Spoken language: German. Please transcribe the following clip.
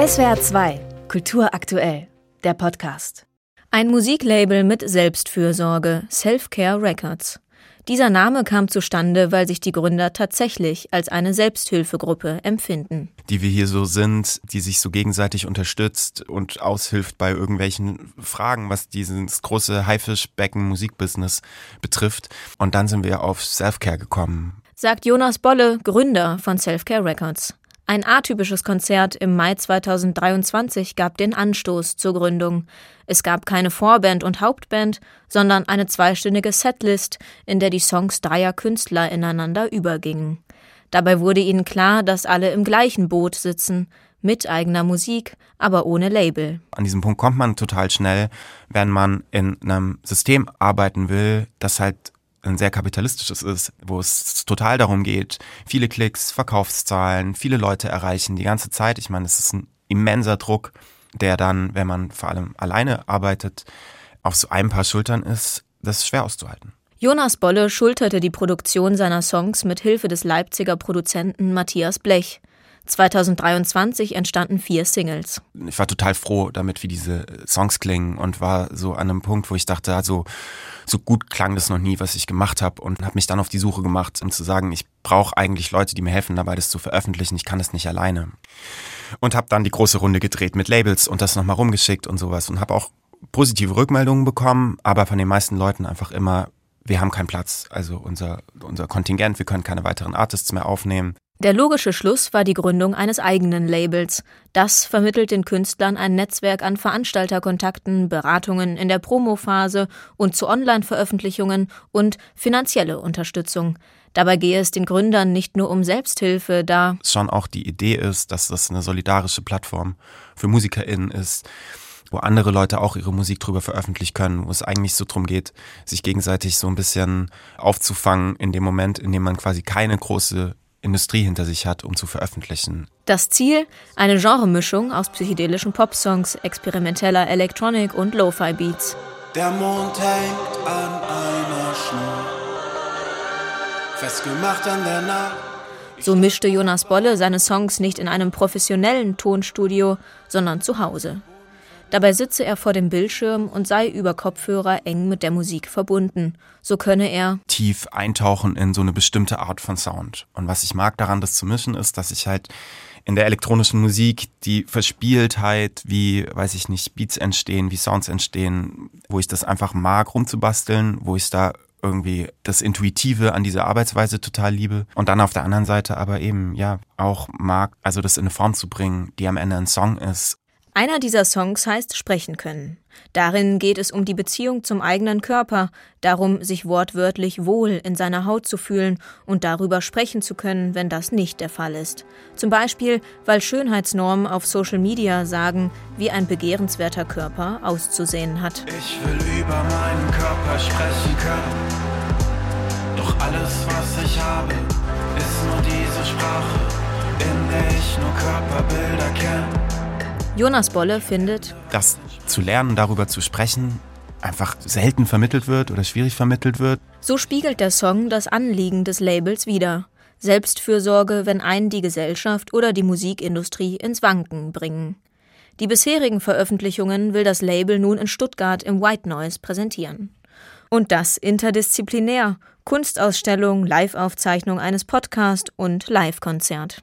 SWR 2, Kultur aktuell, der Podcast. Ein Musiklabel mit Selbstfürsorge, Self-Care Records. Dieser Name kam zustande, weil sich die Gründer tatsächlich als eine Selbsthilfegruppe empfinden. Die wir hier so sind, die sich so gegenseitig unterstützt und aushilft bei irgendwelchen Fragen, was dieses große Haifischbecken-Musikbusiness betrifft. Und dann sind wir auf Self-Care gekommen. Sagt Jonas Bolle, Gründer von Self-Care Records. Ein atypisches Konzert im Mai 2023 gab den Anstoß zur Gründung. Es gab keine Vorband und Hauptband, sondern eine zweistündige Setlist, in der die Songs dreier Künstler ineinander übergingen. Dabei wurde ihnen klar, dass alle im gleichen Boot sitzen, mit eigener Musik, aber ohne Label. An diesem Punkt kommt man total schnell, wenn man in einem System arbeiten will, das halt ein sehr kapitalistisches ist, wo es total darum geht, viele Klicks, Verkaufszahlen, viele Leute erreichen die ganze Zeit. Ich meine, es ist ein immenser Druck, der dann, wenn man vor allem alleine arbeitet, auf so ein paar Schultern ist, das ist schwer auszuhalten. Jonas Bolle schulterte die Produktion seiner Songs mit Hilfe des Leipziger Produzenten Matthias Blech. 2023 entstanden vier Singles. Ich war total froh damit, wie diese Songs klingen und war so an einem Punkt, wo ich dachte, also so gut klang das noch nie, was ich gemacht habe und habe mich dann auf die Suche gemacht, um zu sagen, ich brauche eigentlich Leute, die mir helfen dabei, das zu veröffentlichen. Ich kann das nicht alleine. Und habe dann die große Runde gedreht mit Labels und das nochmal rumgeschickt und sowas und habe auch positive Rückmeldungen bekommen, aber von den meisten Leuten einfach immer, wir haben keinen Platz. Also unser, unser Kontingent, wir können keine weiteren Artists mehr aufnehmen. Der logische Schluss war die Gründung eines eigenen Labels. Das vermittelt den Künstlern ein Netzwerk an Veranstalterkontakten, Beratungen in der Promophase und zu Online-Veröffentlichungen und finanzielle Unterstützung. Dabei gehe es den Gründern nicht nur um Selbsthilfe, da schon auch die Idee ist, dass das eine solidarische Plattform für MusikerInnen ist, wo andere Leute auch ihre Musik drüber veröffentlichen können, wo es eigentlich so drum geht, sich gegenseitig so ein bisschen aufzufangen in dem Moment, in dem man quasi keine große Industrie hinter sich hat, um zu veröffentlichen. Das Ziel? Eine Genremischung aus psychedelischen Popsongs, experimenteller Electronic und Lo-Fi-Beats. Der Mond hängt an einer Schnur, festgemacht an der Nacht. So mischte Jonas Bolle seine Songs nicht in einem professionellen Tonstudio, sondern zu Hause. Dabei sitze er vor dem Bildschirm und sei über Kopfhörer eng mit der Musik verbunden. So könne er tief eintauchen in so eine bestimmte Art von Sound. Und was ich mag daran, das zu mischen, ist, dass ich halt in der elektronischen Musik die Verspieltheit, wie, weiß ich nicht, Beats entstehen, wie Sounds entstehen, wo ich das einfach mag, rumzubasteln, wo ich da irgendwie das Intuitive an dieser Arbeitsweise total liebe. Und dann auf der anderen Seite aber eben, ja, auch mag, also das in eine Form zu bringen, die am Ende ein Song ist einer dieser Songs heißt Sprechen können. Darin geht es um die Beziehung zum eigenen Körper, darum, sich wortwörtlich wohl in seiner Haut zu fühlen und darüber sprechen zu können, wenn das nicht der Fall ist. Zum Beispiel, weil Schönheitsnormen auf Social Media sagen, wie ein begehrenswerter Körper auszusehen hat. Ich will über meinen Körper sprechen können. Doch alles, was ich habe, Jonas Bolle findet, dass zu lernen, darüber zu sprechen, einfach selten vermittelt wird oder schwierig vermittelt wird. So spiegelt der Song das Anliegen des Labels wider. Selbstfürsorge, wenn einen die Gesellschaft oder die Musikindustrie ins Wanken bringen. Die bisherigen Veröffentlichungen will das Label nun in Stuttgart im White Noise präsentieren. Und das interdisziplinär. Kunstausstellung, Live-Aufzeichnung eines Podcasts und Live-Konzert.